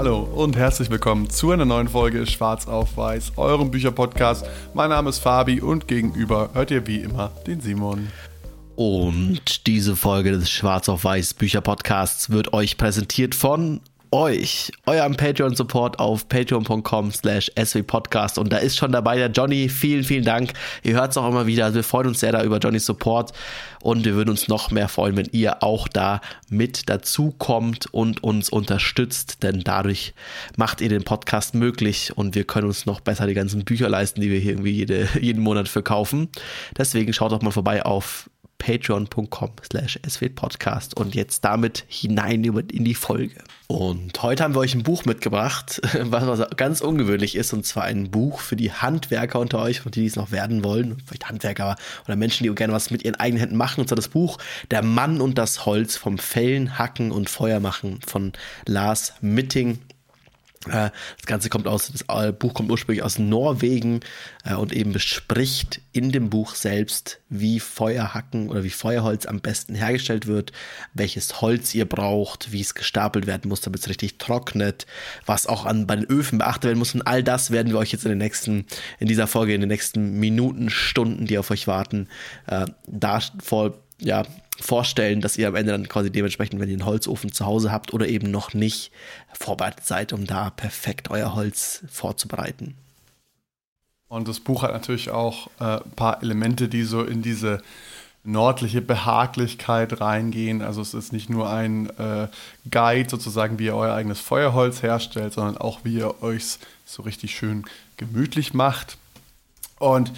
Hallo und herzlich willkommen zu einer neuen Folge Schwarz auf Weiß, eurem Bücherpodcast. Mein Name ist Fabi und gegenüber hört ihr wie immer den Simon. Und diese Folge des Schwarz auf Weiß Bücherpodcasts wird euch präsentiert von euch, eurem Patreon-Support auf patreon.com slash swpodcast und da ist schon dabei der Johnny. Vielen, vielen Dank. Ihr hört es auch immer wieder. Wir freuen uns sehr da über Johnnys Support und wir würden uns noch mehr freuen, wenn ihr auch da mit dazu kommt und uns unterstützt, denn dadurch macht ihr den Podcast möglich und wir können uns noch besser die ganzen Bücher leisten, die wir hier irgendwie jede, jeden Monat verkaufen. Deswegen schaut doch mal vorbei auf patreon.com slash swpodcast und jetzt damit hinein in die Folge. Und heute haben wir euch ein Buch mitgebracht, was ganz ungewöhnlich ist, und zwar ein Buch für die Handwerker unter euch und die, die es noch werden wollen, vielleicht Handwerker oder Menschen, die gerne was mit ihren eigenen Händen machen, und zwar das Buch Der Mann und das Holz vom Fällen, Hacken und Feuer machen von Lars Mitting das Ganze kommt aus, das äh, Buch kommt ursprünglich aus Norwegen äh, und eben bespricht in dem Buch selbst, wie Feuerhacken oder wie Feuerholz am besten hergestellt wird, welches Holz ihr braucht, wie es gestapelt werden muss, damit es richtig trocknet, was auch an, bei den Öfen beachtet werden muss. Und all das werden wir euch jetzt in den nächsten, in dieser Folge, in den nächsten Minuten, Stunden, die auf euch warten, äh, da vor, ja, vorstellen, dass ihr am Ende dann quasi dementsprechend, wenn ihr einen Holzofen zu Hause habt oder eben noch nicht, vorbereitet seid, um da perfekt euer Holz vorzubereiten. Und das Buch hat natürlich auch äh, ein paar Elemente, die so in diese nördliche Behaglichkeit reingehen. Also es ist nicht nur ein äh, Guide sozusagen, wie ihr euer eigenes Feuerholz herstellt, sondern auch wie ihr euch so richtig schön gemütlich macht. Und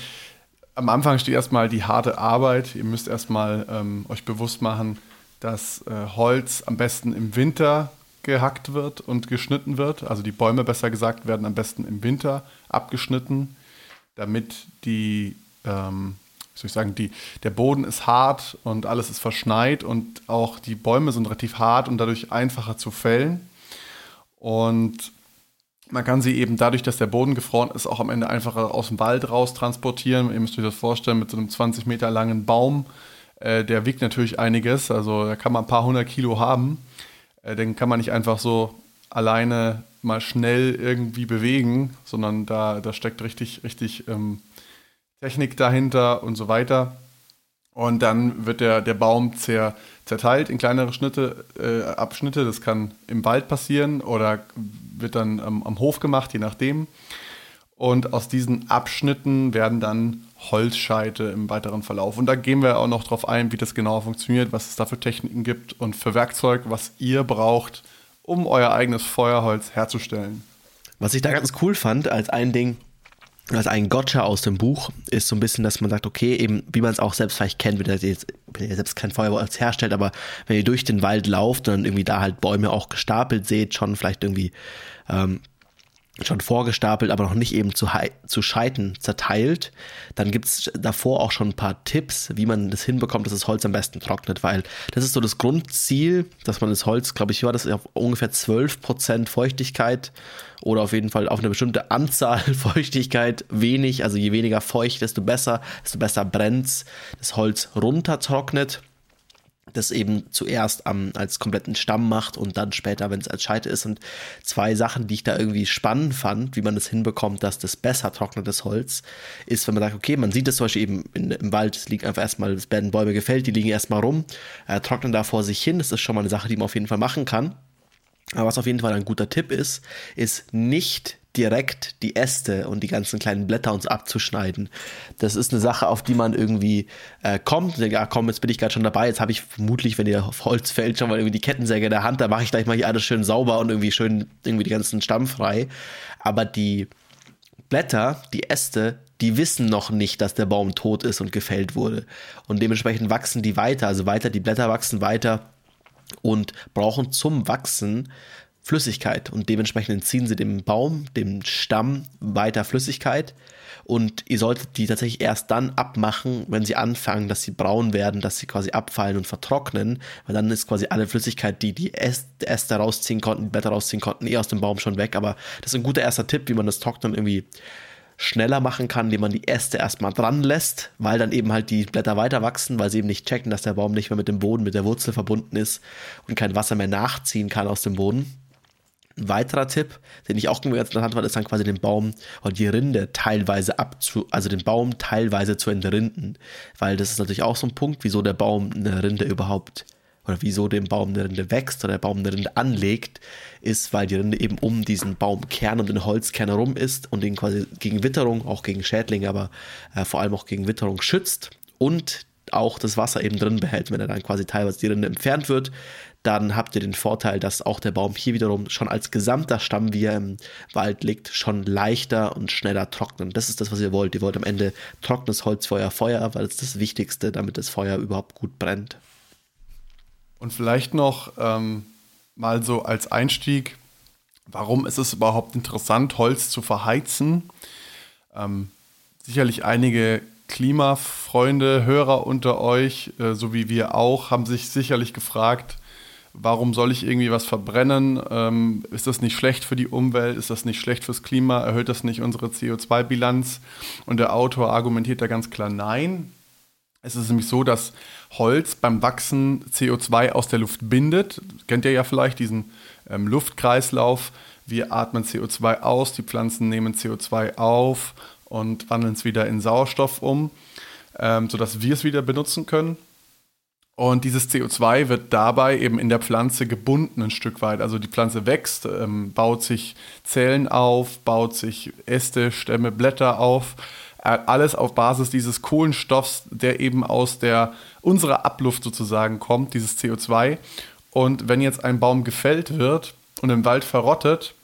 am Anfang steht erstmal die harte Arbeit. Ihr müsst erstmal ähm, euch bewusst machen, dass äh, Holz am besten im Winter gehackt wird und geschnitten wird. Also die Bäume, besser gesagt, werden am besten im Winter abgeschnitten, damit die, ähm, soll ich sagen, die, der Boden ist hart und alles ist verschneit und auch die Bäume sind relativ hart und dadurch einfacher zu fällen. Und man kann sie eben dadurch, dass der Boden gefroren ist, auch am Ende einfacher aus dem Wald raus transportieren. Ihr müsst euch das vorstellen, mit so einem 20 Meter langen Baum, äh, der wiegt natürlich einiges, also da kann man ein paar hundert Kilo haben. Äh, den kann man nicht einfach so alleine mal schnell irgendwie bewegen, sondern da, da steckt richtig, richtig ähm, Technik dahinter und so weiter. Und dann wird der, der Baum zer, zerteilt in kleinere Schnitte, äh, Abschnitte. Das kann im Wald passieren oder wird dann ähm, am Hof gemacht, je nachdem. Und aus diesen Abschnitten werden dann Holzscheite im weiteren Verlauf. Und da gehen wir auch noch drauf ein, wie das genau funktioniert, was es da für Techniken gibt und für Werkzeug, was ihr braucht, um euer eigenes Feuerholz herzustellen. Was ich da ganz cool fand, als ein Ding, als ein Gotcha aus dem Buch ist so ein bisschen, dass man sagt, okay, eben, wie man es auch selbst vielleicht kennt, wenn ihr jetzt wenn ihr selbst kein Feuerholz herstellt, aber wenn ihr durch den Wald lauft und dann irgendwie da halt Bäume auch gestapelt seht, schon vielleicht irgendwie ähm, schon vorgestapelt, aber noch nicht eben zu, zu Scheiten zerteilt, dann gibt es davor auch schon ein paar Tipps, wie man das hinbekommt, dass das Holz am besten trocknet, weil das ist so das Grundziel, dass man das Holz, glaube ich, war das? Auf ungefähr 12% Feuchtigkeit oder auf jeden Fall auf eine bestimmte Anzahl Feuchtigkeit wenig, also je weniger feucht, desto besser, desto besser brennt das Holz runtertrocknet das eben zuerst am, als kompletten Stamm macht und dann später, wenn es als Scheite ist. Und zwei Sachen, die ich da irgendwie spannend fand, wie man das hinbekommt, dass das besser trocknet, das Holz, ist, wenn man sagt, okay, man sieht das zum Beispiel eben in, im Wald, es liegt einfach erstmal, es werden Bäume gefällt, die liegen erstmal rum, äh, trocknen da vor sich hin. Das ist schon mal eine Sache, die man auf jeden Fall machen kann. Aber was auf jeden Fall ein guter Tipp ist, ist nicht direkt die Äste und die ganzen kleinen Blätter uns abzuschneiden. Das ist eine Sache, auf die man irgendwie äh, kommt. Denkt, ah, komm, jetzt bin ich gerade schon dabei. Jetzt habe ich vermutlich, wenn ihr auf Holz fällt, schon mal irgendwie die Kettensäge in der Hand. Da mache ich gleich mal hier alles schön sauber und irgendwie schön irgendwie die ganzen Stamm frei. Aber die Blätter, die Äste, die wissen noch nicht, dass der Baum tot ist und gefällt wurde. Und dementsprechend wachsen die weiter. Also weiter, die Blätter wachsen weiter und brauchen zum Wachsen Flüssigkeit und dementsprechend entziehen sie dem Baum, dem Stamm weiter Flüssigkeit. Und ihr solltet die tatsächlich erst dann abmachen, wenn sie anfangen, dass sie braun werden, dass sie quasi abfallen und vertrocknen, weil dann ist quasi alle Flüssigkeit, die die Äste rausziehen konnten, die Blätter rausziehen konnten, eh aus dem Baum schon weg, aber das ist ein guter erster Tipp, wie man das Trocknen irgendwie schneller machen kann, indem man die Äste erstmal dran lässt, weil dann eben halt die Blätter weiter wachsen, weil sie eben nicht checken, dass der Baum nicht mehr mit dem Boden, mit der Wurzel verbunden ist und kein Wasser mehr nachziehen kann aus dem Boden. Ein weiterer Tipp, den ich auch ganz interessant fand, ist dann quasi den Baum und die Rinde teilweise abzu, also den Baum teilweise zu entrinden. Weil das ist natürlich auch so ein Punkt, wieso der Baum eine Rinde überhaupt oder wieso dem Baum eine Rinde wächst oder der Baum eine Rinde anlegt, ist, weil die Rinde eben um diesen Baumkern und den Holzkern herum ist und den quasi gegen Witterung, auch gegen Schädlinge, aber äh, vor allem auch gegen Witterung schützt und auch das Wasser eben drin behält. Wenn er dann quasi teilweise die Rinde entfernt wird, dann habt ihr den Vorteil, dass auch der Baum hier wiederum schon als gesamter Stamm, wie er im Wald liegt, schon leichter und schneller trocknet. Das ist das, was ihr wollt. Ihr wollt am Ende trockenes Holzfeuer, Feuer, weil es das Wichtigste, damit das Feuer überhaupt gut brennt. Und vielleicht noch ähm, mal so als Einstieg, warum ist es überhaupt interessant, Holz zu verheizen? Ähm, sicherlich einige Klimafreunde, Hörer unter euch, äh, so wie wir auch, haben sich sicherlich gefragt, warum soll ich irgendwie was verbrennen? Ähm, ist das nicht schlecht für die Umwelt? Ist das nicht schlecht fürs Klima? Erhöht das nicht unsere CO2-Bilanz? Und der Autor argumentiert da ganz klar nein. Es ist nämlich so, dass Holz beim Wachsen CO2 aus der Luft bindet. Kennt ihr ja vielleicht diesen ähm, Luftkreislauf. Wir atmen CO2 aus, die Pflanzen nehmen CO2 auf und wandeln es wieder in Sauerstoff um, ähm, sodass wir es wieder benutzen können. Und dieses CO2 wird dabei eben in der Pflanze gebunden ein Stück weit. Also die Pflanze wächst, ähm, baut sich Zellen auf, baut sich Äste, Stämme, Blätter auf. Äh, alles auf Basis dieses Kohlenstoffs, der eben aus der unserer Abluft sozusagen kommt, dieses CO2. Und wenn jetzt ein Baum gefällt wird und im Wald verrottet,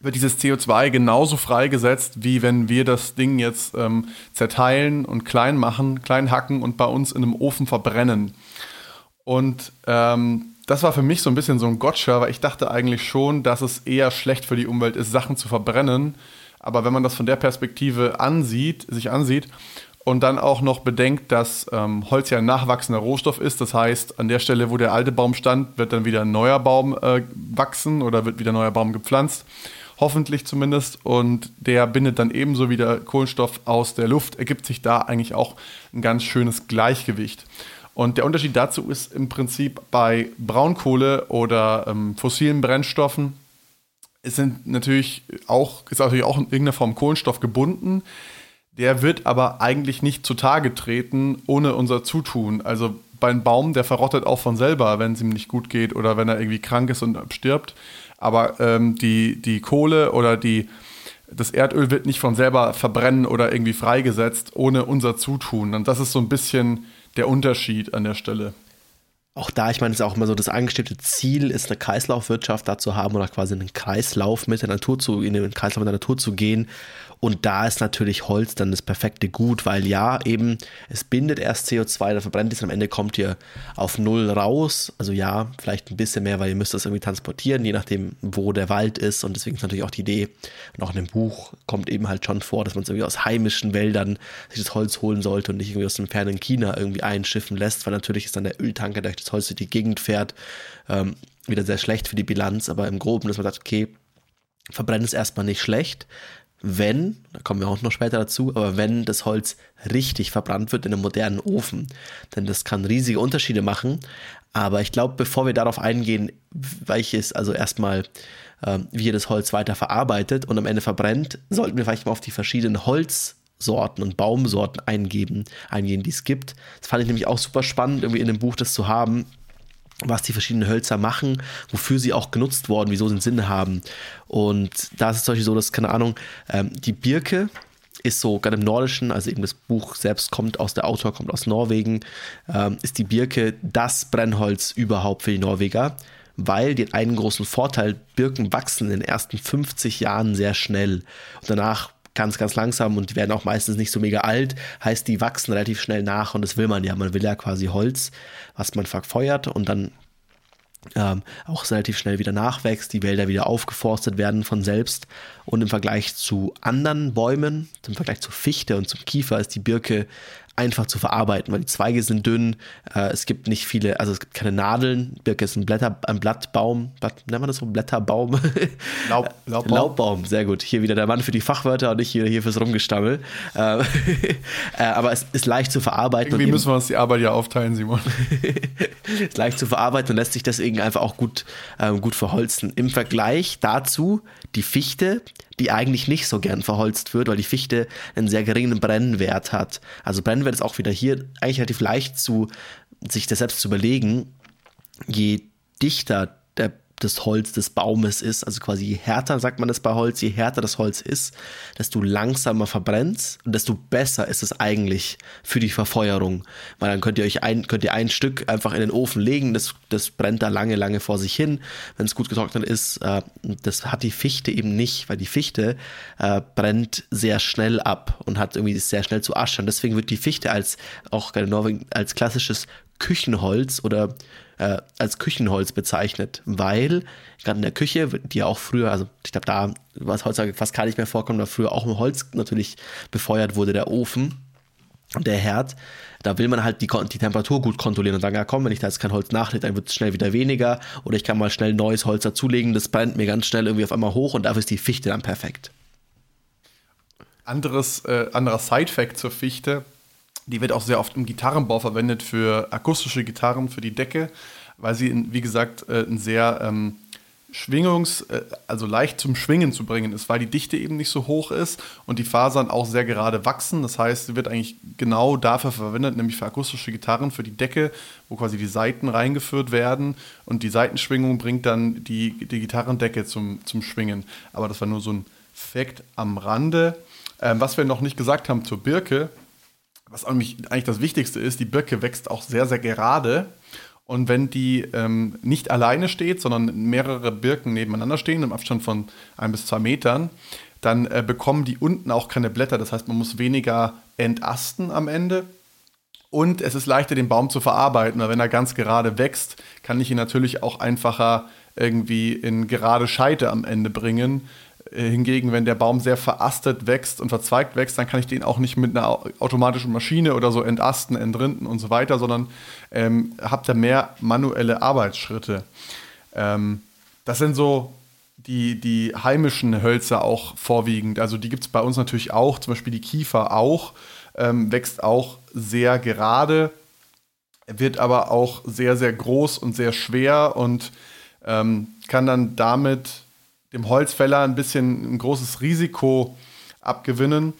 wird dieses CO2 genauso freigesetzt, wie wenn wir das Ding jetzt ähm, zerteilen und klein machen, klein hacken und bei uns in einem Ofen verbrennen. Und ähm, das war für mich so ein bisschen so ein Gotcha, weil ich dachte eigentlich schon, dass es eher schlecht für die Umwelt ist, Sachen zu verbrennen. Aber wenn man das von der Perspektive ansieht, sich ansieht und dann auch noch bedenkt, dass ähm, Holz ja ein nachwachsender Rohstoff ist, das heißt, an der Stelle, wo der alte Baum stand, wird dann wieder ein neuer Baum äh, wachsen oder wird wieder ein neuer Baum gepflanzt hoffentlich zumindest. Und der bindet dann ebenso wieder Kohlenstoff aus der Luft. Ergibt sich da eigentlich auch ein ganz schönes Gleichgewicht. Und der Unterschied dazu ist im Prinzip bei Braunkohle oder ähm, fossilen Brennstoffen, es sind natürlich auch, ist natürlich auch in irgendeiner Form Kohlenstoff gebunden. Der wird aber eigentlich nicht zutage treten ohne unser Zutun. Also bei einem Baum, der verrottet auch von selber, wenn es ihm nicht gut geht oder wenn er irgendwie krank ist und stirbt. Aber ähm, die, die Kohle oder die, das Erdöl wird nicht von selber verbrennen oder irgendwie freigesetzt ohne unser Zutun. Und das ist so ein bisschen der Unterschied an der Stelle. Auch da, ich meine, es ist auch immer so, das angestrebte Ziel ist, eine Kreislaufwirtschaft da zu haben oder quasi einen Kreislauf mit der Natur zu, in den Kreislauf mit der Natur zu gehen und da ist natürlich Holz dann das perfekte Gut, weil ja, eben, es bindet erst CO2, dann verbrennt es, am Ende kommt ihr auf Null raus. Also ja, vielleicht ein bisschen mehr, weil ihr müsst das irgendwie transportieren, je nachdem, wo der Wald ist. Und deswegen ist natürlich auch die Idee, und auch in dem Buch kommt eben halt schon vor, dass man es irgendwie aus heimischen Wäldern sich das Holz holen sollte und nicht irgendwie aus dem fernen China irgendwie einschiffen lässt, weil natürlich ist dann der Öltanker, der durch das Holz durch die Gegend fährt, ähm, wieder sehr schlecht für die Bilanz. Aber im Groben, dass man sagt, okay, Verbrennen ist erstmal nicht schlecht, wenn, da kommen wir auch noch später dazu, aber wenn das Holz richtig verbrannt wird in einem modernen Ofen. Denn das kann riesige Unterschiede machen. Aber ich glaube, bevor wir darauf eingehen, welches, also erstmal, äh, wie ihr das Holz weiter verarbeitet und am Ende verbrennt, sollten wir vielleicht mal auf die verschiedenen Holzsorten und Baumsorten eingeben, eingehen, die es gibt. Das fand ich nämlich auch super spannend, irgendwie in dem Buch das zu haben, was die verschiedenen Hölzer machen, wofür sie auch genutzt worden, wieso sie einen Sinn haben. Und da ist es zum Beispiel so, dass, keine Ahnung, ähm, die Birke ist so, gerade im Nordischen, also eben das Buch selbst kommt aus, der Autor kommt aus Norwegen, ähm, ist die Birke das Brennholz überhaupt für die Norweger, weil die einen großen Vorteil, Birken wachsen in den ersten 50 Jahren sehr schnell und danach ganz, ganz langsam und die werden auch meistens nicht so mega alt. Heißt, die wachsen relativ schnell nach und das will man ja. Man will ja quasi Holz, was man verfeuert und dann ähm, auch relativ schnell wieder nachwächst, die Wälder wieder aufgeforstet werden von selbst. Und im Vergleich zu anderen Bäumen, im Vergleich zu Fichte und zum Kiefer, ist die Birke einfach zu verarbeiten, weil die Zweige sind dünn, äh, es gibt nicht viele, also es gibt keine Nadeln, Birke ist ein, Blätter, ein Blattbaum, Blatt, nennt man das so, Blätterbaum? Laub, Laubbaum. Laubbaum, sehr gut. Hier wieder der Mann für die Fachwörter und nicht hier, hier fürs Rumgestammel. Äh, äh, aber es ist leicht zu verarbeiten. Irgendwie müssen wir uns die Arbeit ja aufteilen, Simon. ist leicht zu verarbeiten und lässt sich deswegen einfach auch gut, ähm, gut verholzen. Im Vergleich dazu die Fichte, die eigentlich nicht so gern verholzt wird, weil die Fichte einen sehr geringen Brennwert hat. Also Brennwert ist auch wieder hier eigentlich relativ leicht zu sich das selbst zu überlegen. Je dichter der das Holz des Baumes ist. Also quasi je härter, sagt man das bei Holz, je härter das Holz ist, desto langsamer verbrennt und desto besser ist es eigentlich für die Verfeuerung. Weil dann könnt ihr euch ein, könnt ihr ein Stück einfach in den Ofen legen, das, das brennt da lange, lange vor sich hin. Wenn es gut getrocknet ist, äh, das hat die Fichte eben nicht, weil die Fichte äh, brennt sehr schnell ab und hat irgendwie sehr schnell zu Asche. Und deswegen wird die Fichte als auch in Norwegen als klassisches Küchenholz oder äh, als Küchenholz bezeichnet, weil gerade in der Küche, die ja auch früher, also ich glaube, da, was heutzutage fast gar nicht mehr vorkommt, da früher auch mit Holz natürlich befeuert wurde, der Ofen und der Herd, da will man halt die, die Temperatur gut kontrollieren und sagen, ja komm, wenn ich da jetzt kein Holz nachlege, dann wird es schnell wieder weniger oder ich kann mal schnell neues Holz dazulegen, das brennt mir ganz schnell irgendwie auf einmal hoch und dafür ist die Fichte dann perfekt. Anderes, äh, anderer Side-Fact zur Fichte, die wird auch sehr oft im Gitarrenbau verwendet für akustische Gitarren, für die Decke, weil sie, wie gesagt, äh, ein sehr ähm, Schwingungs-, äh, also leicht zum Schwingen zu bringen ist, weil die Dichte eben nicht so hoch ist und die Fasern auch sehr gerade wachsen. Das heißt, sie wird eigentlich genau dafür verwendet, nämlich für akustische Gitarren, für die Decke, wo quasi die Saiten reingeführt werden und die Seitenschwingung bringt dann die, die Gitarrendecke zum, zum Schwingen. Aber das war nur so ein Fakt am Rande. Ähm, was wir noch nicht gesagt haben zur Birke, was eigentlich das Wichtigste ist, die Birke wächst auch sehr, sehr gerade. Und wenn die ähm, nicht alleine steht, sondern mehrere Birken nebeneinander stehen, im Abstand von ein bis zwei Metern, dann äh, bekommen die unten auch keine Blätter. Das heißt, man muss weniger entasten am Ende. Und es ist leichter, den Baum zu verarbeiten, weil wenn er ganz gerade wächst, kann ich ihn natürlich auch einfacher irgendwie in gerade Scheite am Ende bringen, hingegen, wenn der Baum sehr verastet wächst und verzweigt wächst, dann kann ich den auch nicht mit einer automatischen Maschine oder so entasten, entrinden und so weiter, sondern ähm, habe da mehr manuelle Arbeitsschritte. Ähm, das sind so die, die heimischen Hölzer auch vorwiegend. Also die gibt es bei uns natürlich auch, zum Beispiel die Kiefer auch, ähm, wächst auch sehr gerade, wird aber auch sehr, sehr groß und sehr schwer und ähm, kann dann damit dem Holzfäller ein bisschen ein großes Risiko abgewinnen.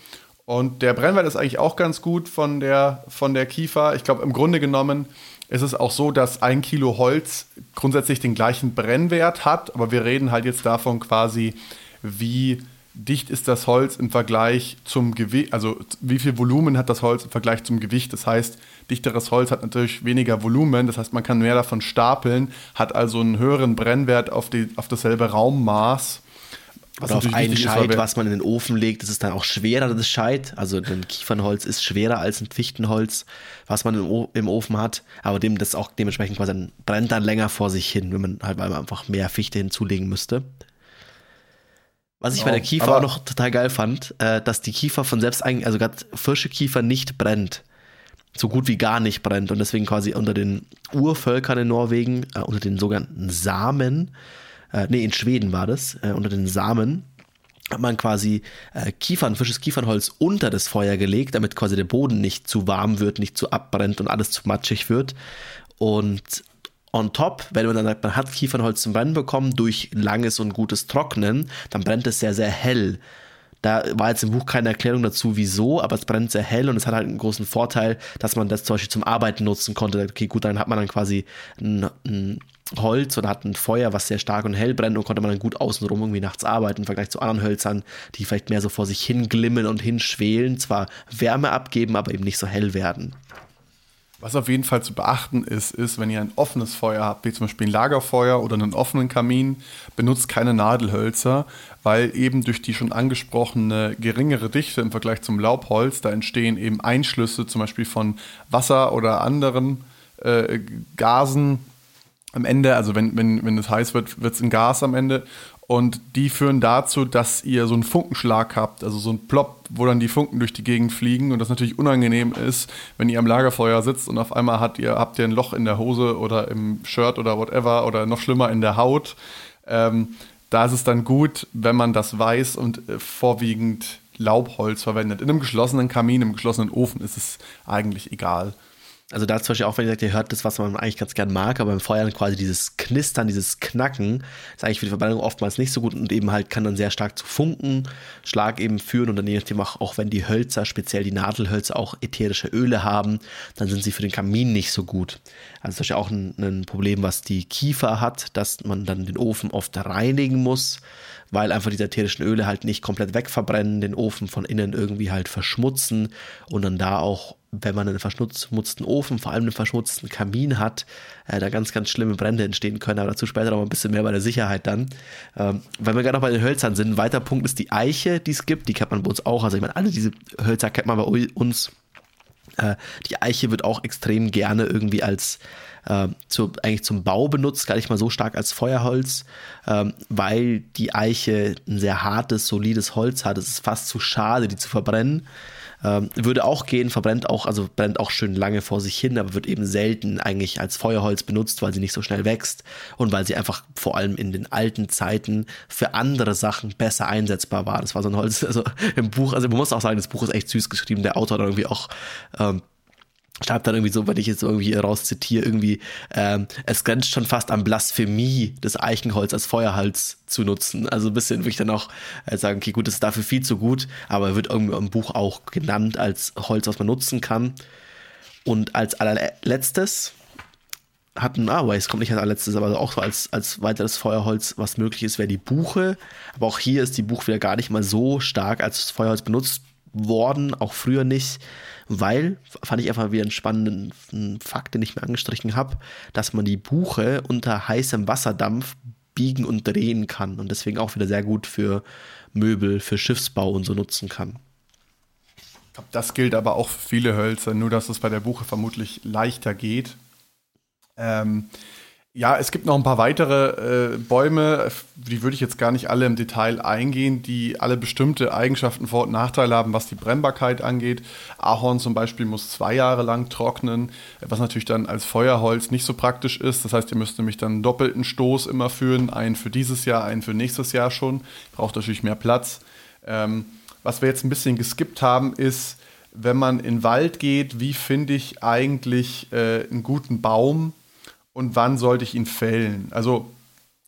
Und der Brennwert ist eigentlich auch ganz gut von der, von der Kiefer. Ich glaube, im Grunde genommen ist es auch so, dass ein Kilo Holz grundsätzlich den gleichen Brennwert hat. Aber wir reden halt jetzt davon quasi, wie dicht ist das Holz im Vergleich zum Gewicht, also wie viel Volumen hat das Holz im Vergleich zum Gewicht. Das heißt, dichteres Holz hat natürlich weniger Volumen, das heißt, man kann mehr davon stapeln, hat also einen höheren Brennwert auf, die, auf dasselbe Raummaß. Was Oder auf ein Scheit, ist, was man in den Ofen legt, das ist dann auch schwerer, das Scheit. Also ein Kiefernholz ist schwerer als ein Fichtenholz, was man im Ofen hat. Aber dem das auch dementsprechend quasi brennt dann länger vor sich hin, wenn man halt einfach mehr Fichte hinzulegen müsste. Was ich genau. bei der Kiefer auch noch total geil fand, äh, dass die Kiefer von selbst eigentlich, also gerade Kiefer nicht brennt. So gut wie gar nicht brennt. Und deswegen quasi unter den Urvölkern in Norwegen, äh, unter den sogenannten Samen, äh, nee, in Schweden war das, äh, unter den Samen, hat man quasi äh, Kiefern, frisches Kiefernholz unter das Feuer gelegt, damit quasi der Boden nicht zu warm wird, nicht zu abbrennt und alles zu matschig wird. Und on top, wenn man dann sagt, man hat Kiefernholz zum Brennen bekommen durch langes und gutes Trocknen, dann brennt es sehr, sehr hell. Da war jetzt im Buch keine Erklärung dazu, wieso, aber es brennt sehr hell und es hat halt einen großen Vorteil, dass man das zum Beispiel zum Arbeiten nutzen konnte. Okay, gut, dann hat man dann quasi ein, ein Holz oder hat ein Feuer, was sehr stark und hell brennt und konnte man dann gut außenrum irgendwie nachts arbeiten im Vergleich zu anderen Hölzern, die vielleicht mehr so vor sich hinglimmen und hinschwelen, zwar Wärme abgeben, aber eben nicht so hell werden. Was auf jeden Fall zu beachten ist, ist, wenn ihr ein offenes Feuer habt, wie zum Beispiel ein Lagerfeuer oder einen offenen Kamin, benutzt keine Nadelhölzer, weil eben durch die schon angesprochene geringere Dichte im Vergleich zum Laubholz, da entstehen eben Einschlüsse zum Beispiel von Wasser oder anderen äh, Gasen am Ende. Also wenn, wenn, wenn es heiß wird, wird es ein Gas am Ende. Und die führen dazu, dass ihr so einen Funkenschlag habt, also so einen Plop, wo dann die Funken durch die Gegend fliegen und das natürlich unangenehm ist, wenn ihr am Lagerfeuer sitzt und auf einmal habt ihr, habt ihr ein Loch in der Hose oder im Shirt oder whatever oder noch schlimmer in der Haut. Ähm, da ist es dann gut, wenn man das weiß und äh, vorwiegend Laubholz verwendet. In einem geschlossenen Kamin, im geschlossenen Ofen ist es eigentlich egal. Also da zum Beispiel auch, wenn ihr sagt, ihr hört das, was man eigentlich ganz gern mag, aber beim Feuern quasi dieses Knistern, dieses Knacken, ist eigentlich für die Verbrennung oftmals nicht so gut und eben halt kann dann sehr stark zu Funken, Schlag eben führen und dann je nachdem auch, auch wenn die Hölzer, speziell die Nadelhölzer auch ätherische Öle haben, dann sind sie für den Kamin nicht so gut. Also zum Beispiel auch ein, ein Problem, was die Kiefer hat, dass man dann den Ofen oft reinigen muss weil einfach diese ätherischen Öle halt nicht komplett wegverbrennen, den Ofen von innen irgendwie halt verschmutzen und dann da auch, wenn man einen verschmutzten Ofen, vor allem einen verschmutzten Kamin hat, äh, da ganz, ganz schlimme Brände entstehen können, aber dazu später noch ein bisschen mehr bei der Sicherheit dann. Ähm, wenn wir gerade noch bei den Hölzern sind, ein weiter Punkt ist die Eiche, die es gibt, die kennt man bei uns auch, also ich meine, alle diese Hölzer kennt man bei uns. Äh, die Eiche wird auch extrem gerne irgendwie als äh, zu, eigentlich zum Bau benutzt, gar nicht mal so stark als Feuerholz, ähm, weil die Eiche ein sehr hartes, solides Holz hat. Es ist fast zu schade, die zu verbrennen. Ähm, würde auch gehen, verbrennt auch, also brennt auch schön lange vor sich hin, aber wird eben selten eigentlich als Feuerholz benutzt, weil sie nicht so schnell wächst und weil sie einfach vor allem in den alten Zeiten für andere Sachen besser einsetzbar war. Das war so ein Holz, also im Buch, also man muss auch sagen, das Buch ist echt süß geschrieben. Der Autor hat irgendwie auch ähm, schreibt dann irgendwie so, wenn ich jetzt irgendwie rauszitiere, irgendwie, ähm, es grenzt schon fast an Blasphemie, das Eichenholz als Feuerholz zu nutzen. Also ein bisschen würde ich dann auch äh, sagen, okay, gut, das ist dafür viel zu gut, aber wird irgendwie im Buch auch genannt als Holz, was man nutzen kann. Und als allerletztes hatten, ah, es kommt nicht als allerletztes, aber auch als, als weiteres Feuerholz, was möglich ist, wäre die Buche. Aber auch hier ist die Buche wieder gar nicht mal so stark als Feuerholz benutzt worden, auch früher nicht weil, fand ich einfach wieder einen spannenden Fakt, den ich mir angestrichen habe, dass man die Buche unter heißem Wasserdampf biegen und drehen kann und deswegen auch wieder sehr gut für Möbel, für Schiffsbau und so nutzen kann. Das gilt aber auch für viele Hölzer, nur dass es bei der Buche vermutlich leichter geht. Ähm, ja, es gibt noch ein paar weitere äh, Bäume, die würde ich jetzt gar nicht alle im Detail eingehen, die alle bestimmte Eigenschaften, Vor- und Nachteile haben, was die Brennbarkeit angeht. Ahorn zum Beispiel muss zwei Jahre lang trocknen, was natürlich dann als Feuerholz nicht so praktisch ist. Das heißt, ihr müsst nämlich dann einen doppelten Stoß immer führen, einen für dieses Jahr, einen für nächstes Jahr schon. Braucht natürlich mehr Platz. Ähm, was wir jetzt ein bisschen geskippt haben, ist, wenn man in den Wald geht, wie finde ich eigentlich äh, einen guten Baum? Und wann sollte ich ihn fällen. Also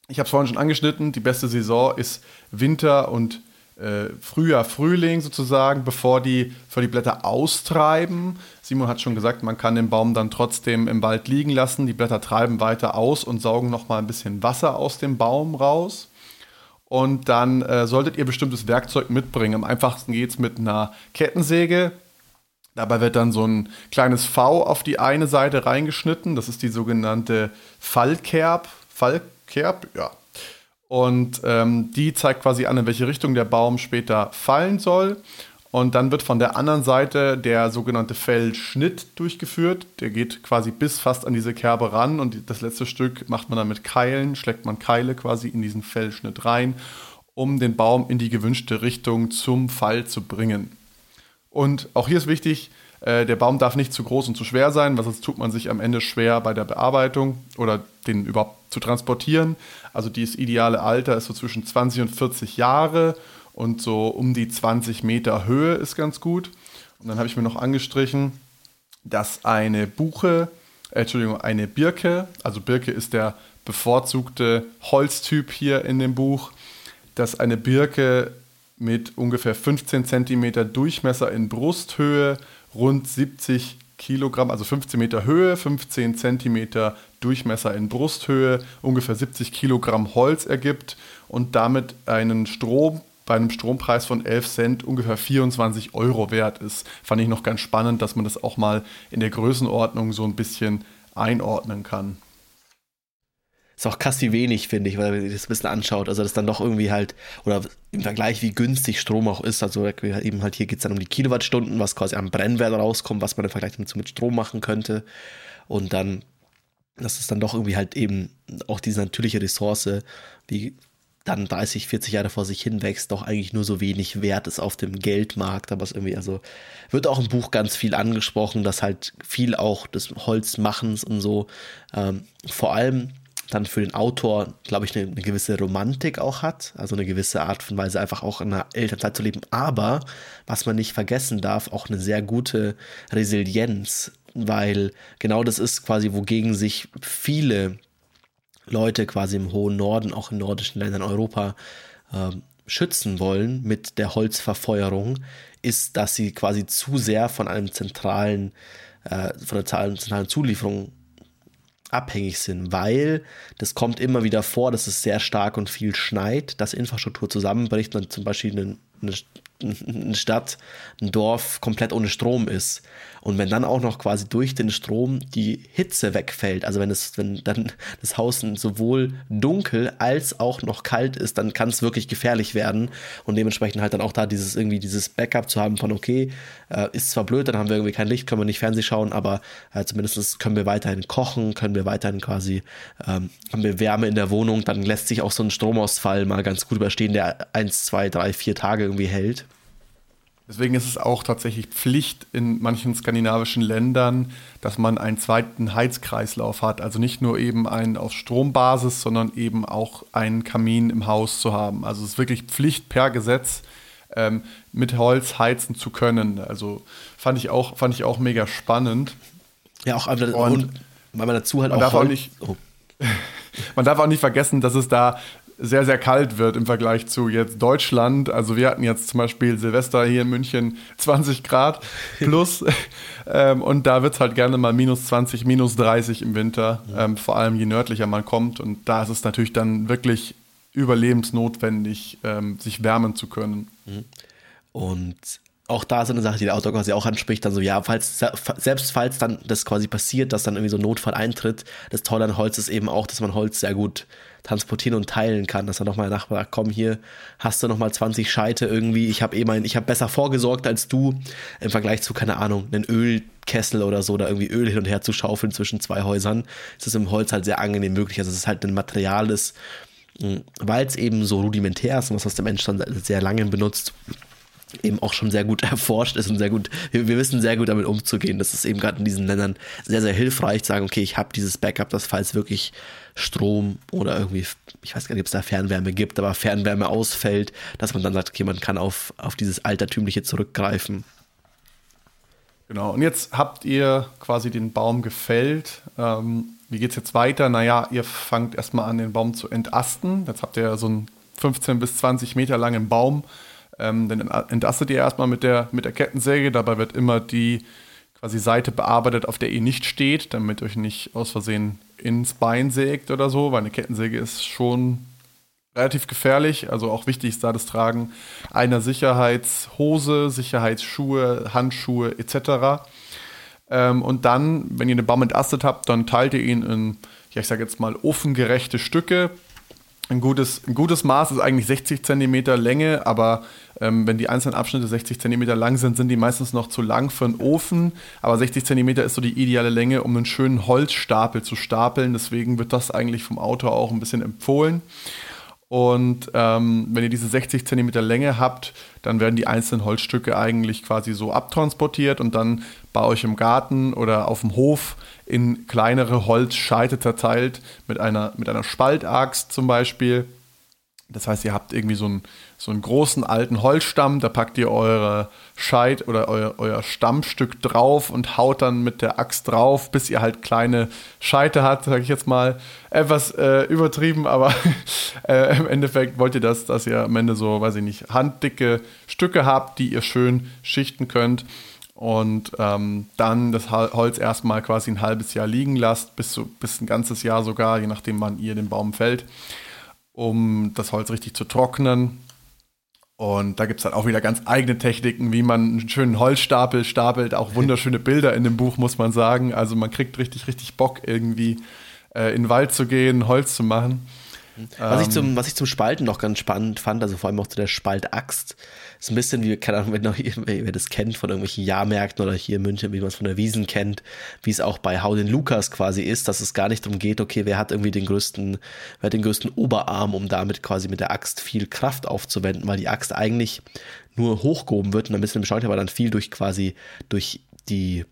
ich habe es vorhin schon angeschnitten, die beste Saison ist Winter und äh, Frühjahr, Frühling sozusagen, bevor die für die Blätter austreiben. Simon hat schon gesagt, man kann den Baum dann trotzdem im Wald liegen lassen. Die Blätter treiben weiter aus und saugen nochmal ein bisschen Wasser aus dem Baum raus. Und dann äh, solltet ihr bestimmtes Werkzeug mitbringen. Am einfachsten geht es mit einer Kettensäge. Dabei wird dann so ein kleines V auf die eine Seite reingeschnitten. Das ist die sogenannte Fallkerb. Fallkerb, ja. Und ähm, die zeigt quasi an, in welche Richtung der Baum später fallen soll. Und dann wird von der anderen Seite der sogenannte Fellschnitt durchgeführt. Der geht quasi bis fast an diese Kerbe ran und das letzte Stück macht man dann mit Keilen, schlägt man Keile quasi in diesen Fellschnitt rein, um den Baum in die gewünschte Richtung zum Fall zu bringen. Und auch hier ist wichtig, äh, der Baum darf nicht zu groß und zu schwer sein, weil sonst tut man sich am Ende schwer bei der Bearbeitung oder den überhaupt zu transportieren. Also das ideale Alter ist so zwischen 20 und 40 Jahre und so um die 20 Meter Höhe ist ganz gut. Und dann habe ich mir noch angestrichen, dass eine Buche, äh, Entschuldigung, eine Birke, also Birke ist der bevorzugte Holztyp hier in dem Buch, dass eine Birke mit ungefähr 15 cm Durchmesser in Brusthöhe, rund 70 Kilogramm, also 15 Meter Höhe, 15 cm Durchmesser in Brusthöhe, ungefähr 70 Kilogramm Holz ergibt und damit einen Strom bei einem Strompreis von 11 Cent ungefähr 24 Euro wert ist. Fand ich noch ganz spannend, dass man das auch mal in der Größenordnung so ein bisschen einordnen kann ist auch krass wie wenig, finde ich, weil man sich das ein bisschen anschaut. Also das dann doch irgendwie halt, oder im Vergleich, wie günstig Strom auch ist. Also eben halt hier geht es dann um die Kilowattstunden, was quasi am Brennwert rauskommt, was man im Vergleich dazu mit Strom machen könnte. Und dann, das ist dann doch irgendwie halt eben auch diese natürliche Ressource, wie dann 30, 40 Jahre vor sich hin wächst, doch eigentlich nur so wenig wert ist auf dem Geldmarkt. Aber es irgendwie, also wird auch im Buch ganz viel angesprochen, dass halt viel auch des Holzmachens und so, ähm, vor allem dann für den Autor, glaube ich, eine, eine, gewisse Romantik auch hat, also eine gewisse Art von Weise einfach auch in der Elternzeit zu leben. Aber, was man nicht vergessen darf, auch eine sehr gute Resilienz, weil genau das ist quasi, wogegen sich viele Leute quasi im hohen Norden, auch in nordischen Ländern Europa, äh, schützen wollen mit der Holzverfeuerung, ist, dass sie quasi zu sehr von einem zentralen, äh, von der zentralen Zulieferung abhängig sind, weil das kommt immer wieder vor, dass es sehr stark und viel schneit, dass Infrastruktur zusammenbricht und zum Beispiel eine, eine Stadt, ein Dorf komplett ohne Strom ist. Und wenn dann auch noch quasi durch den Strom die Hitze wegfällt, also wenn es, wenn dann das Haus sowohl dunkel als auch noch kalt ist, dann kann es wirklich gefährlich werden. Und dementsprechend halt dann auch da dieses irgendwie dieses Backup zu haben von okay, äh, ist zwar blöd, dann haben wir irgendwie kein Licht, können wir nicht Fernsehen schauen, aber äh, zumindest können wir weiterhin kochen, können wir weiterhin quasi, ähm, haben wir Wärme in der Wohnung, dann lässt sich auch so ein Stromausfall mal ganz gut überstehen, der eins, zwei, drei, vier Tage irgendwie hält. Deswegen ist es auch tatsächlich Pflicht in manchen skandinavischen Ländern, dass man einen zweiten Heizkreislauf hat. Also nicht nur eben einen auf Strombasis, sondern eben auch einen Kamin im Haus zu haben. Also es ist wirklich Pflicht per Gesetz, ähm, mit Holz heizen zu können. Also fand ich auch, fand ich auch mega spannend. Ja, auch und, und weil man dazu halt man auch, darf auch nicht. Oh. man darf auch nicht vergessen, dass es da sehr, sehr kalt wird im Vergleich zu jetzt Deutschland. Also wir hatten jetzt zum Beispiel Silvester hier in München 20 Grad plus ähm, und da wird es halt gerne mal minus 20, minus 30 im Winter, ähm, vor allem je nördlicher man kommt. Und da ist es natürlich dann wirklich überlebensnotwendig, ähm, sich wärmen zu können. Mhm. Und auch da ist eine Sache, die der Autor quasi auch anspricht, dann so, ja, falls, selbst falls dann das quasi passiert, dass dann irgendwie so ein Notfall eintritt, das Tolle an Holz ist eben auch, dass man Holz sehr gut transportieren und teilen kann, dass er nochmal der Nachbar sagt, komm hier, hast du nochmal 20 Scheite irgendwie, ich habe eh mein, ich habe besser vorgesorgt als du, im Vergleich zu, keine Ahnung, einen Ölkessel oder so, da irgendwie Öl hin und her zu schaufeln zwischen zwei Häusern, ist es im Holz halt sehr angenehm möglich, also es ist halt ein Material hm, weil es eben so rudimentär ist und was der Mensch dann sehr lange benutzt, eben auch schon sehr gut erforscht ist und sehr gut, wir, wir wissen sehr gut damit umzugehen. Das ist eben gerade in diesen Ländern sehr, sehr hilfreich, zu sagen, okay, ich habe dieses Backup, das falls wirklich Strom oder irgendwie, ich weiß gar nicht, ob es da Fernwärme gibt, aber Fernwärme ausfällt, dass man dann sagt, okay, man kann auf, auf dieses Altertümliche zurückgreifen. Genau, und jetzt habt ihr quasi den Baum gefällt. Ähm, wie geht es jetzt weiter? Naja, ihr fangt erstmal an, den Baum zu entasten. Jetzt habt ihr so einen 15 bis 20 Meter langen Baum ähm, dann entastet ihr erstmal mit der, mit der Kettensäge. Dabei wird immer die quasi Seite bearbeitet, auf der ihr nicht steht, damit euch nicht aus Versehen ins Bein sägt oder so, weil eine Kettensäge ist schon relativ gefährlich. Also auch wichtig ist da das Tragen einer Sicherheitshose, Sicherheitsschuhe, Handschuhe etc. Ähm, und dann, wenn ihr den Baum entastet habt, dann teilt ihr ihn in, ja, ich sage jetzt mal, ofengerechte Stücke. Ein gutes, ein gutes Maß ist eigentlich 60 cm Länge, aber ähm, wenn die einzelnen Abschnitte 60 cm lang sind, sind die meistens noch zu lang für einen Ofen. Aber 60 cm ist so die ideale Länge, um einen schönen Holzstapel zu stapeln. Deswegen wird das eigentlich vom Autor auch ein bisschen empfohlen. Und ähm, wenn ihr diese 60 cm Länge habt, dann werden die einzelnen Holzstücke eigentlich quasi so abtransportiert und dann bei euch im Garten oder auf dem Hof in kleinere Holzscheite zerteilt mit einer, mit einer Spaltaxt zum Beispiel. Das heißt, ihr habt irgendwie so einen, so einen großen alten Holzstamm, da packt ihr eure Scheit oder euer, euer Stammstück drauf und haut dann mit der Axt drauf, bis ihr halt kleine Scheite habt, sage ich jetzt mal. Etwas äh, übertrieben, aber äh, im Endeffekt wollt ihr das, dass ihr am Ende so, weiß ich nicht, handdicke Stücke habt, die ihr schön schichten könnt und ähm, dann das Holz erstmal quasi ein halbes Jahr liegen lasst, bis, so, bis ein ganzes Jahr sogar, je nachdem wann ihr den Baum fällt um das Holz richtig zu trocknen. Und da gibt es dann auch wieder ganz eigene Techniken, wie man einen schönen Holzstapel stapelt. Auch wunderschöne Bilder in dem Buch, muss man sagen. Also man kriegt richtig, richtig Bock, irgendwie äh, in den Wald zu gehen, Holz zu machen. Was, ähm, ich zum, was ich zum Spalten noch ganz spannend fand, also vor allem auch zu der Spaltaxt, ist ein bisschen wie, keine Ahnung, wenn noch wer das kennt von irgendwelchen Jahrmärkten oder hier in München, wie man es von der Wiesen kennt, wie es auch bei Hau den Lukas quasi ist, dass es gar nicht darum geht, okay, wer hat irgendwie den größten, wer hat den größten Oberarm, um damit quasi mit der Axt viel Kraft aufzuwenden, weil die Axt eigentlich nur hochgehoben wird und ein bisschen beschleunigt, aber dann viel durch quasi durch die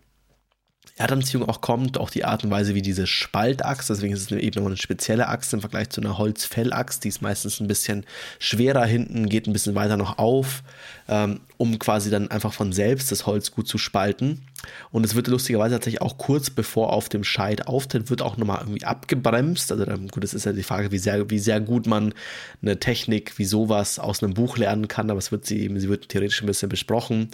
Erdanziehung auch kommt, auch die Art und Weise, wie diese Spaltaxt, deswegen ist es eben nochmal eine spezielle Axt im Vergleich zu einer Holzfellaxt, die ist meistens ein bisschen schwerer hinten, geht ein bisschen weiter noch auf, ähm, um quasi dann einfach von selbst das Holz gut zu spalten. Und es wird lustigerweise tatsächlich auch kurz bevor auf dem Scheit auftritt, wird auch nochmal irgendwie abgebremst. Also dann, gut, das ist ja die Frage, wie sehr, wie sehr gut man eine Technik wie sowas aus einem Buch lernen kann, aber es wird sie eben, sie wird theoretisch ein bisschen besprochen,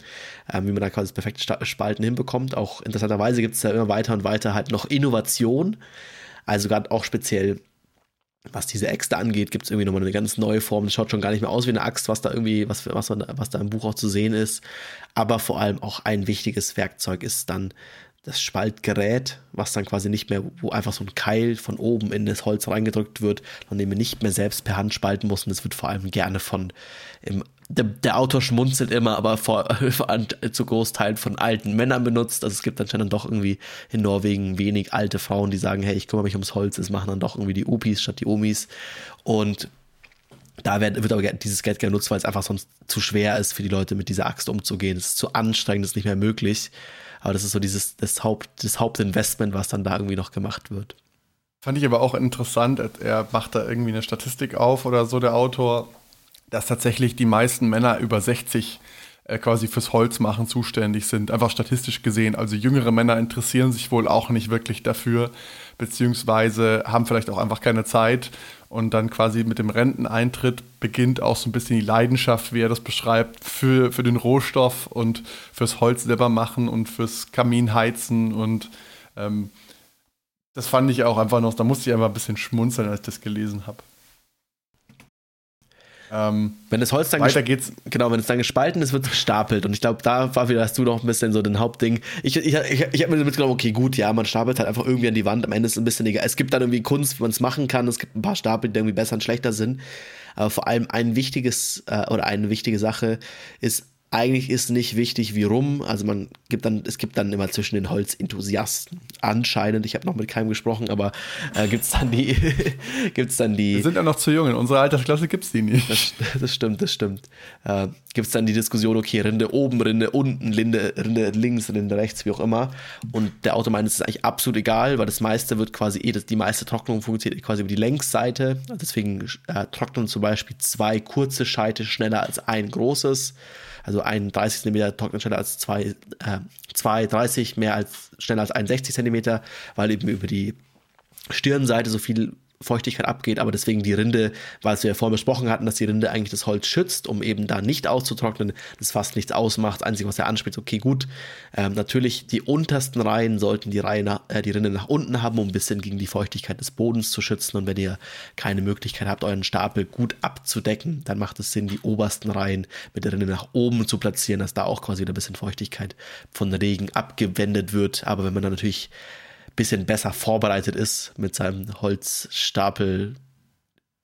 ähm, wie man da quasi perfekte Spalten hinbekommt. Auch interessanterweise gibt es ja immer weiter und weiter halt noch Innovation. Also gerade auch speziell was diese Äxte angeht, gibt es irgendwie nochmal eine ganz neue Form. Das schaut schon gar nicht mehr aus wie eine Axt, was da irgendwie, was, was, was da im Buch auch zu sehen ist. Aber vor allem auch ein wichtiges Werkzeug ist dann das Spaltgerät, was dann quasi nicht mehr, wo einfach so ein Keil von oben in das Holz reingedrückt wird, von dem man nicht mehr selbst per Hand spalten muss. Und das wird vor allem gerne von im der, der, Autor schmunzelt immer, aber vor, vor, zu Großteilen von alten Männern benutzt. Also es gibt anscheinend doch irgendwie in Norwegen wenig alte Frauen, die sagen, hey, ich kümmere mich ums Holz. Das machen dann doch irgendwie die Opis statt die Omis. Und da wird, wird aber dieses Geld genutzt, weil es einfach sonst zu schwer ist für die Leute, mit dieser Axt umzugehen. Es ist zu anstrengend, es ist nicht mehr möglich. Aber das ist so dieses das, Haupt, das Hauptinvestment, was dann da irgendwie noch gemacht wird. Fand ich aber auch interessant. Er macht da irgendwie eine Statistik auf oder so, der Autor dass tatsächlich die meisten Männer über 60 äh, quasi fürs Holzmachen zuständig sind, einfach statistisch gesehen. Also jüngere Männer interessieren sich wohl auch nicht wirklich dafür, beziehungsweise haben vielleicht auch einfach keine Zeit. Und dann quasi mit dem Renteneintritt beginnt auch so ein bisschen die Leidenschaft, wie er das beschreibt, für, für den Rohstoff und fürs Holz selber machen und fürs Kaminheizen. Und ähm, das fand ich auch einfach noch, da musste ich einfach ein bisschen schmunzeln, als ich das gelesen habe. Ähm, wenn das Holz dann weiter geht's. Genau, wenn es dann gespalten ist, wird es gestapelt. Und ich glaube, da war wieder, hast du noch ein bisschen so den Hauptding. Ich, ich, ich, ich habe mir mitgenommen, okay, gut, ja, man stapelt halt einfach irgendwie an die Wand. Am Ende ist es ein bisschen egal. Es gibt dann irgendwie Kunst, wie man es machen kann. Es gibt ein paar Stapel, die irgendwie besser und schlechter sind. Aber vor allem ein wichtiges äh, oder eine wichtige Sache ist eigentlich ist nicht wichtig, wie rum. Also man gibt dann, es gibt dann immer zwischen den Holzenthusiasten anscheinend, ich habe noch mit keinem gesprochen, aber äh, gibt es dann die, gibt es dann die. Wir sind ja noch zu jung, in unserer Altersklasse gibt es die nicht. Das, das, stimmt, das stimmt. Äh, gibt es dann die Diskussion, okay, Rinde oben, Rinde unten, Rinde, Rinde links, Rinde rechts, wie auch immer. Und der Auto meint, es ist eigentlich absolut egal, weil das meiste wird quasi eh, die meiste Trocknung funktioniert quasi über die Längsseite. Deswegen äh, trocknen zum Beispiel zwei kurze Scheite schneller als ein großes. Also ein 30 cm trocknet schneller als zwei, äh, zwei 30 mehr als schneller als ein 60 cm, weil eben über die Stirnseite so viel Feuchtigkeit abgeht, aber deswegen die Rinde, weil wir ja vorhin besprochen hatten, dass die Rinde eigentlich das Holz schützt, um eben da nicht auszutrocknen, das fast nichts ausmacht. Das Einzige, was er anspricht, okay, gut, ähm, natürlich die untersten Reihen sollten die, Reihe nach, äh, die Rinde nach unten haben, um ein bisschen gegen die Feuchtigkeit des Bodens zu schützen. Und wenn ihr keine Möglichkeit habt, euren Stapel gut abzudecken, dann macht es Sinn, die obersten Reihen mit der Rinde nach oben zu platzieren, dass da auch quasi wieder ein bisschen Feuchtigkeit von Regen abgewendet wird. Aber wenn man dann natürlich bisschen besser vorbereitet ist mit seinem Holzstapel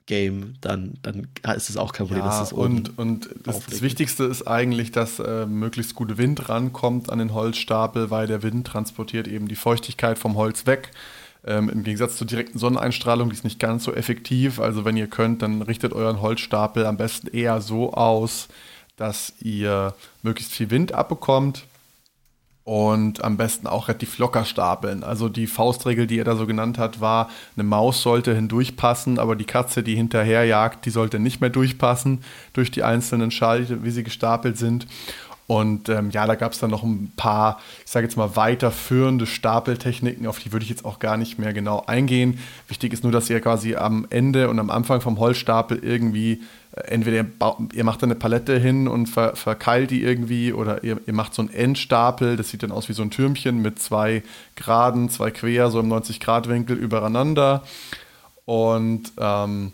Game, dann, dann ist es auch kein Problem. Ja, und und das, das, Wichtigste ist eigentlich, dass äh, möglichst gute Wind rankommt an den Holzstapel, weil der Wind transportiert eben die Feuchtigkeit vom Holz weg. Ähm, Im Gegensatz zur direkten Sonneneinstrahlung, die ist nicht ganz so effektiv. Also wenn ihr könnt, dann richtet euren Holzstapel am besten eher so aus, dass ihr möglichst viel Wind abbekommt und am besten auch relativ locker stapeln. Also die Faustregel, die er da so genannt hat, war, eine Maus sollte hindurchpassen, aber die Katze, die hinterher jagt, die sollte nicht mehr durchpassen durch die einzelnen Schalte, wie sie gestapelt sind. Und ähm, ja, da gab es dann noch ein paar, ich sage jetzt mal, weiterführende Stapeltechniken, auf die würde ich jetzt auch gar nicht mehr genau eingehen. Wichtig ist nur, dass ihr quasi am Ende und am Anfang vom Holzstapel irgendwie entweder ihr, ihr macht da eine Palette hin und ver, verkeilt die irgendwie oder ihr, ihr, macht so einen Endstapel, das sieht dann aus wie so ein Türmchen mit zwei Geraden, zwei quer, so im 90-Grad-Winkel übereinander. Und ähm,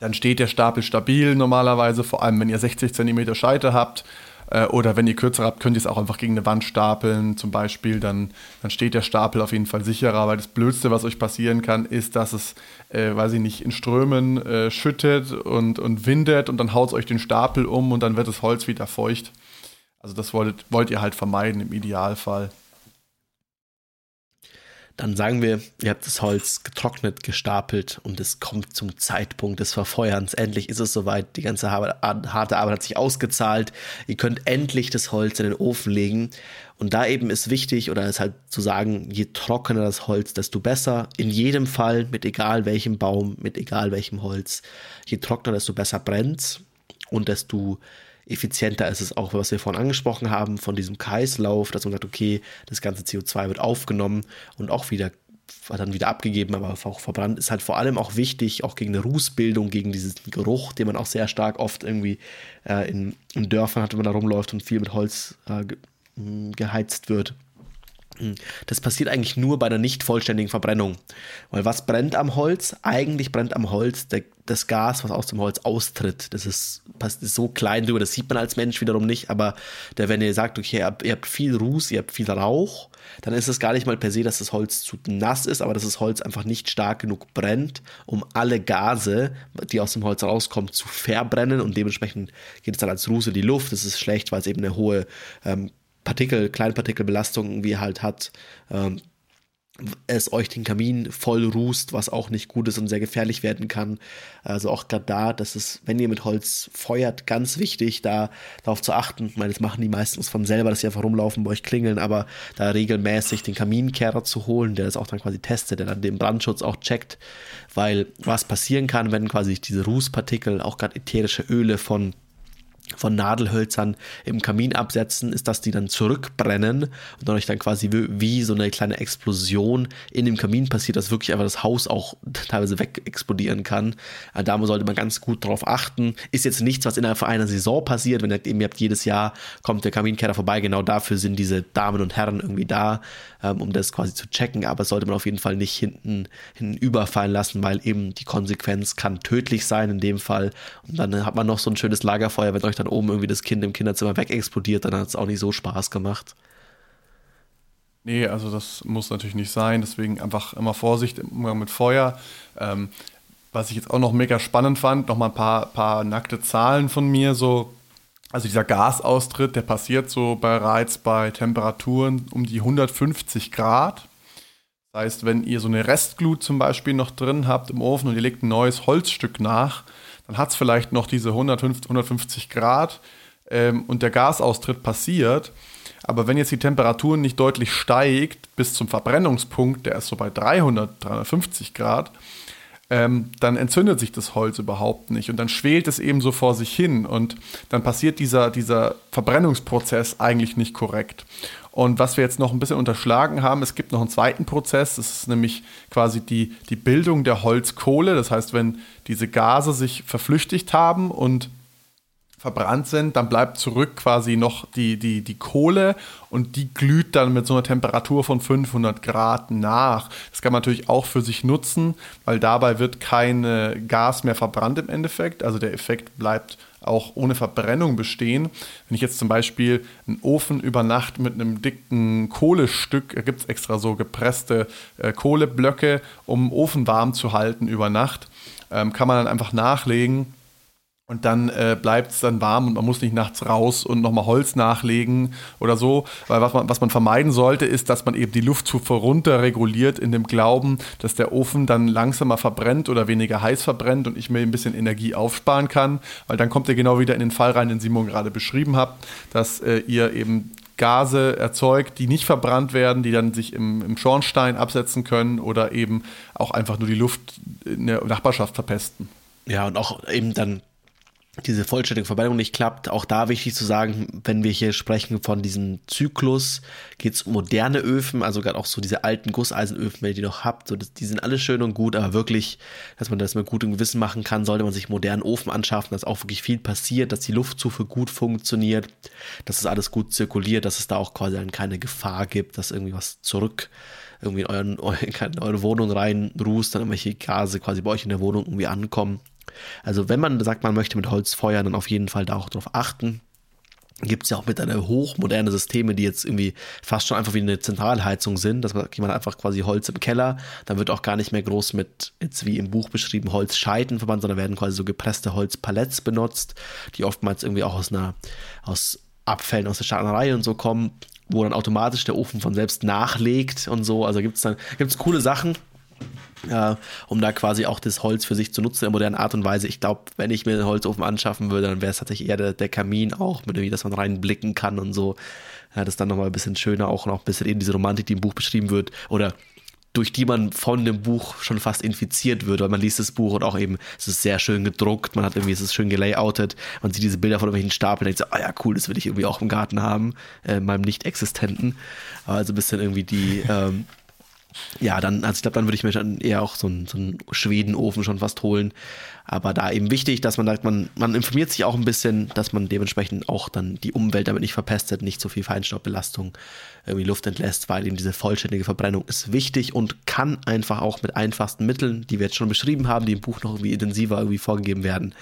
dann steht der Stapel stabil normalerweise, vor allem wenn ihr 60 cm Scheite habt. Äh, oder wenn ihr kürzer habt, könnt ihr es auch einfach gegen eine Wand stapeln, zum Beispiel. Dann, dann steht der Stapel auf jeden Fall sicherer, weil das Blödste, was euch passieren kann, ist, dass es, äh, weiß ich nicht, in Strömen äh, schüttet und, und windet und dann haut es euch den Stapel um und dann wird das Holz wieder feucht. Also das wollt, wollt ihr halt vermeiden im Idealfall. Dann sagen wir, ihr habt das Holz getrocknet, gestapelt und es kommt zum Zeitpunkt des Verfeuerns. Endlich ist es soweit. Die ganze harte Arbeit hat sich ausgezahlt. Ihr könnt endlich das Holz in den Ofen legen. Und da eben ist wichtig, oder ist halt zu sagen, je trockener das Holz, desto besser. In jedem Fall, mit egal welchem Baum, mit egal welchem Holz. Je trockener, desto besser brennt und desto effizienter ist es auch, was wir vorhin angesprochen haben, von diesem Kreislauf, dass man sagt, okay, das ganze CO2 wird aufgenommen und auch wieder dann wieder abgegeben, aber auch verbrannt, ist halt vor allem auch wichtig, auch gegen eine Rußbildung, gegen diesen Geruch, den man auch sehr stark oft irgendwie äh, in, in, Dörfern hat, wenn man da rumläuft und viel mit Holz äh, geheizt wird. Das passiert eigentlich nur bei einer nicht vollständigen Verbrennung. Weil was brennt am Holz? Eigentlich brennt am Holz der, das Gas, was aus dem Holz austritt. Das ist, ist so klein drüber, das sieht man als Mensch wiederum nicht. Aber der, wenn ihr sagt, okay, ihr habt, ihr habt viel Ruß, ihr habt viel Rauch, dann ist es gar nicht mal per se, dass das Holz zu nass ist, aber dass das Holz einfach nicht stark genug brennt, um alle Gase, die aus dem Holz rauskommen, zu verbrennen. Und dementsprechend geht es dann als Ruß in die Luft. Das ist schlecht, weil es eben eine hohe ähm, Partikel, Kleinpartikelbelastung irgendwie halt hat, ähm, es euch den Kamin voll rußt, was auch nicht gut ist und sehr gefährlich werden kann. Also auch gerade da, dass es, wenn ihr mit Holz feuert, ganz wichtig, da darauf zu achten. Ich meine, das machen die meistens von selber, dass sie einfach rumlaufen, bei euch klingeln, aber da regelmäßig den Kaminkehrer zu holen, der das auch dann quasi testet, der dann den Brandschutz auch checkt, weil was passieren kann, wenn quasi diese Rußpartikel, auch gerade ätherische Öle von von Nadelhölzern im Kamin absetzen, ist, dass die dann zurückbrennen und dadurch dann quasi wie so eine kleine Explosion in dem Kamin passiert, dass wirklich einfach das Haus auch teilweise wegexplodieren kann. Äh, da sollte man ganz gut drauf achten. Ist jetzt nichts, was innerhalb einer Saison passiert, wenn ihr eben ihr habt jedes Jahr kommt der Kaminkeller vorbei. Genau dafür sind diese Damen und Herren irgendwie da, ähm, um das quasi zu checken. Aber sollte man auf jeden Fall nicht hinten, hinten überfallen lassen, weil eben die Konsequenz kann tödlich sein in dem Fall. Und dann hat man noch so ein schönes Lagerfeuer, wenn euch dann oben irgendwie das Kind im Kinderzimmer wegexplodiert, dann hat es auch nicht so Spaß gemacht. Nee, also das muss natürlich nicht sein. Deswegen einfach immer Vorsicht im Umgang mit Feuer. Ähm, was ich jetzt auch noch mega spannend fand, noch mal ein paar, paar nackte Zahlen von mir. So, also dieser Gasaustritt, der passiert so bereits bei Temperaturen um die 150 Grad. Das heißt, wenn ihr so eine Restglut zum Beispiel noch drin habt im Ofen und ihr legt ein neues Holzstück nach, dann hat es vielleicht noch diese 150, 150 Grad ähm, und der Gasaustritt passiert. Aber wenn jetzt die Temperatur nicht deutlich steigt bis zum Verbrennungspunkt, der ist so bei 300, 350 Grad, ähm, dann entzündet sich das Holz überhaupt nicht und dann schwelt es eben so vor sich hin und dann passiert dieser, dieser Verbrennungsprozess eigentlich nicht korrekt. Und was wir jetzt noch ein bisschen unterschlagen haben, es gibt noch einen zweiten Prozess, das ist nämlich quasi die, die Bildung der Holzkohle. Das heißt, wenn diese Gase sich verflüchtigt haben und verbrannt sind, dann bleibt zurück quasi noch die, die, die Kohle und die glüht dann mit so einer Temperatur von 500 Grad nach. Das kann man natürlich auch für sich nutzen, weil dabei wird kein Gas mehr verbrannt im Endeffekt. Also der Effekt bleibt auch ohne Verbrennung bestehen. Wenn ich jetzt zum Beispiel einen Ofen über Nacht mit einem dicken Kohlestück, da gibt es extra so gepresste äh, Kohleblöcke, um Ofen warm zu halten über Nacht, ähm, kann man dann einfach nachlegen und dann äh, bleibt es dann warm und man muss nicht nachts raus und nochmal Holz nachlegen oder so. Weil was man, was man vermeiden sollte, ist, dass man eben die Luftzufuhr runter reguliert in dem Glauben, dass der Ofen dann langsamer verbrennt oder weniger heiß verbrennt und ich mir ein bisschen Energie aufsparen kann. Weil dann kommt ihr genau wieder in den Fall rein, den Simon gerade beschrieben hat, dass äh, ihr eben Gase erzeugt, die nicht verbrannt werden, die dann sich im, im Schornstein absetzen können oder eben auch einfach nur die Luft in der Nachbarschaft verpesten. Ja, und auch eben dann diese vollständige Verbrennung nicht klappt. Auch da wichtig zu sagen, wenn wir hier sprechen von diesem Zyklus, geht es um moderne Öfen, also gerade auch so diese alten Gusseisenöfen, wenn ihr die noch habt, so die sind alle schön und gut, aber wirklich, dass man das mit gutem Gewissen machen kann, sollte man sich modernen Ofen anschaffen, dass auch wirklich viel passiert, dass die Luftzufuhr gut funktioniert, dass es alles gut zirkuliert, dass es da auch quasi dann keine Gefahr gibt, dass irgendwie was zurück irgendwie in, euren, in eure Wohnung reinrußt, dann irgendwelche Gase quasi bei euch in der Wohnung irgendwie ankommen. Also wenn man sagt, man möchte mit Holz feuern, dann auf jeden Fall da auch drauf achten. gibt es ja auch mittlerweile hochmoderne Systeme, die jetzt irgendwie fast schon einfach wie eine Zentralheizung sind. dass man einfach quasi Holz im Keller. Dann wird auch gar nicht mehr groß mit, jetzt wie im Buch beschrieben, Holzscheiten verbannt, sondern werden quasi so gepresste Holzpaletts benutzt, die oftmals irgendwie auch aus einer, aus Abfällen aus der Staaterei und so kommen, wo dann automatisch der Ofen von selbst nachlegt und so. Also gibt es dann gibt's coole Sachen äh, um da quasi auch das Holz für sich zu nutzen in der modernen Art und Weise. Ich glaube, wenn ich mir einen Holzofen anschaffen würde, dann wäre es tatsächlich eher der, der, Kamin auch, mit dem, dass man reinblicken kann und so. Ja, das ist dann nochmal ein bisschen schöner, auch noch ein bisschen eben diese Romantik, die im Buch beschrieben wird, oder durch die man von dem Buch schon fast infiziert wird, weil man liest das Buch und auch eben, es ist sehr schön gedruckt, man hat irgendwie, es ist schön gelayoutet, man sieht diese Bilder von irgendwelchen Stapeln und denkt so, ah oh ja, cool, das will ich irgendwie auch im Garten haben, äh, in meinem nicht-existenten. Also ein bisschen irgendwie die, ähm, ja, dann, also ich glaube, dann würde ich mir dann eher auch so einen, so einen Schwedenofen schon fast holen. Aber da eben wichtig, dass man sagt, man, man informiert sich auch ein bisschen, dass man dementsprechend auch dann die Umwelt damit nicht verpestet, nicht so viel Feinstaubbelastung irgendwie Luft entlässt, weil eben diese vollständige Verbrennung ist wichtig und kann einfach auch mit einfachsten Mitteln, die wir jetzt schon beschrieben haben, die im Buch noch irgendwie intensiver irgendwie vorgegeben werden,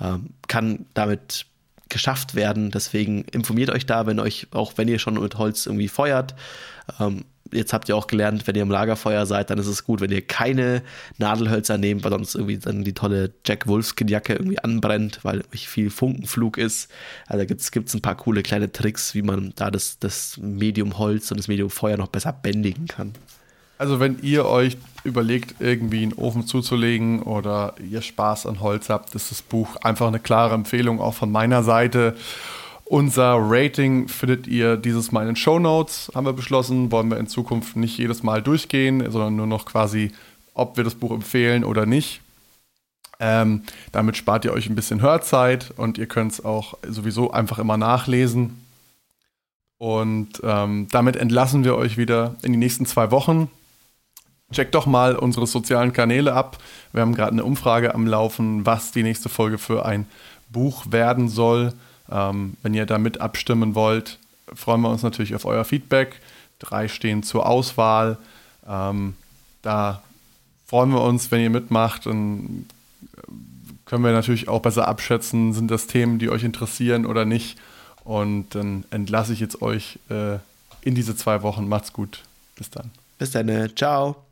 ähm, kann damit geschafft werden. Deswegen informiert euch da, wenn euch, auch wenn ihr schon mit Holz irgendwie feuert, ähm, jetzt habt ihr auch gelernt, wenn ihr im Lagerfeuer seid, dann ist es gut, wenn ihr keine Nadelhölzer nehmt, weil sonst irgendwie dann die tolle Jack Wolfskin-Jacke irgendwie anbrennt, weil viel Funkenflug ist. Also gibt es ein paar coole kleine Tricks, wie man da das, das Medium Holz und das Medium Feuer noch besser bändigen kann. Also wenn ihr euch überlegt, irgendwie einen Ofen zuzulegen oder ihr Spaß an Holz habt, ist das Buch einfach eine klare Empfehlung auch von meiner Seite. Unser Rating findet ihr dieses Mal in den Show Notes, haben wir beschlossen. Wollen wir in Zukunft nicht jedes Mal durchgehen, sondern nur noch quasi, ob wir das Buch empfehlen oder nicht. Ähm, damit spart ihr euch ein bisschen Hörzeit und ihr könnt es auch sowieso einfach immer nachlesen. Und ähm, damit entlassen wir euch wieder in die nächsten zwei Wochen. Checkt doch mal unsere sozialen Kanäle ab. Wir haben gerade eine Umfrage am Laufen, was die nächste Folge für ein Buch werden soll. Ähm, wenn ihr da mit abstimmen wollt, freuen wir uns natürlich auf euer Feedback. Drei stehen zur Auswahl. Ähm, da freuen wir uns, wenn ihr mitmacht. Dann können wir natürlich auch besser abschätzen, sind das Themen, die euch interessieren oder nicht. Und dann entlasse ich jetzt euch äh, in diese zwei Wochen. Macht's gut. Bis dann. Bis dann. Ciao.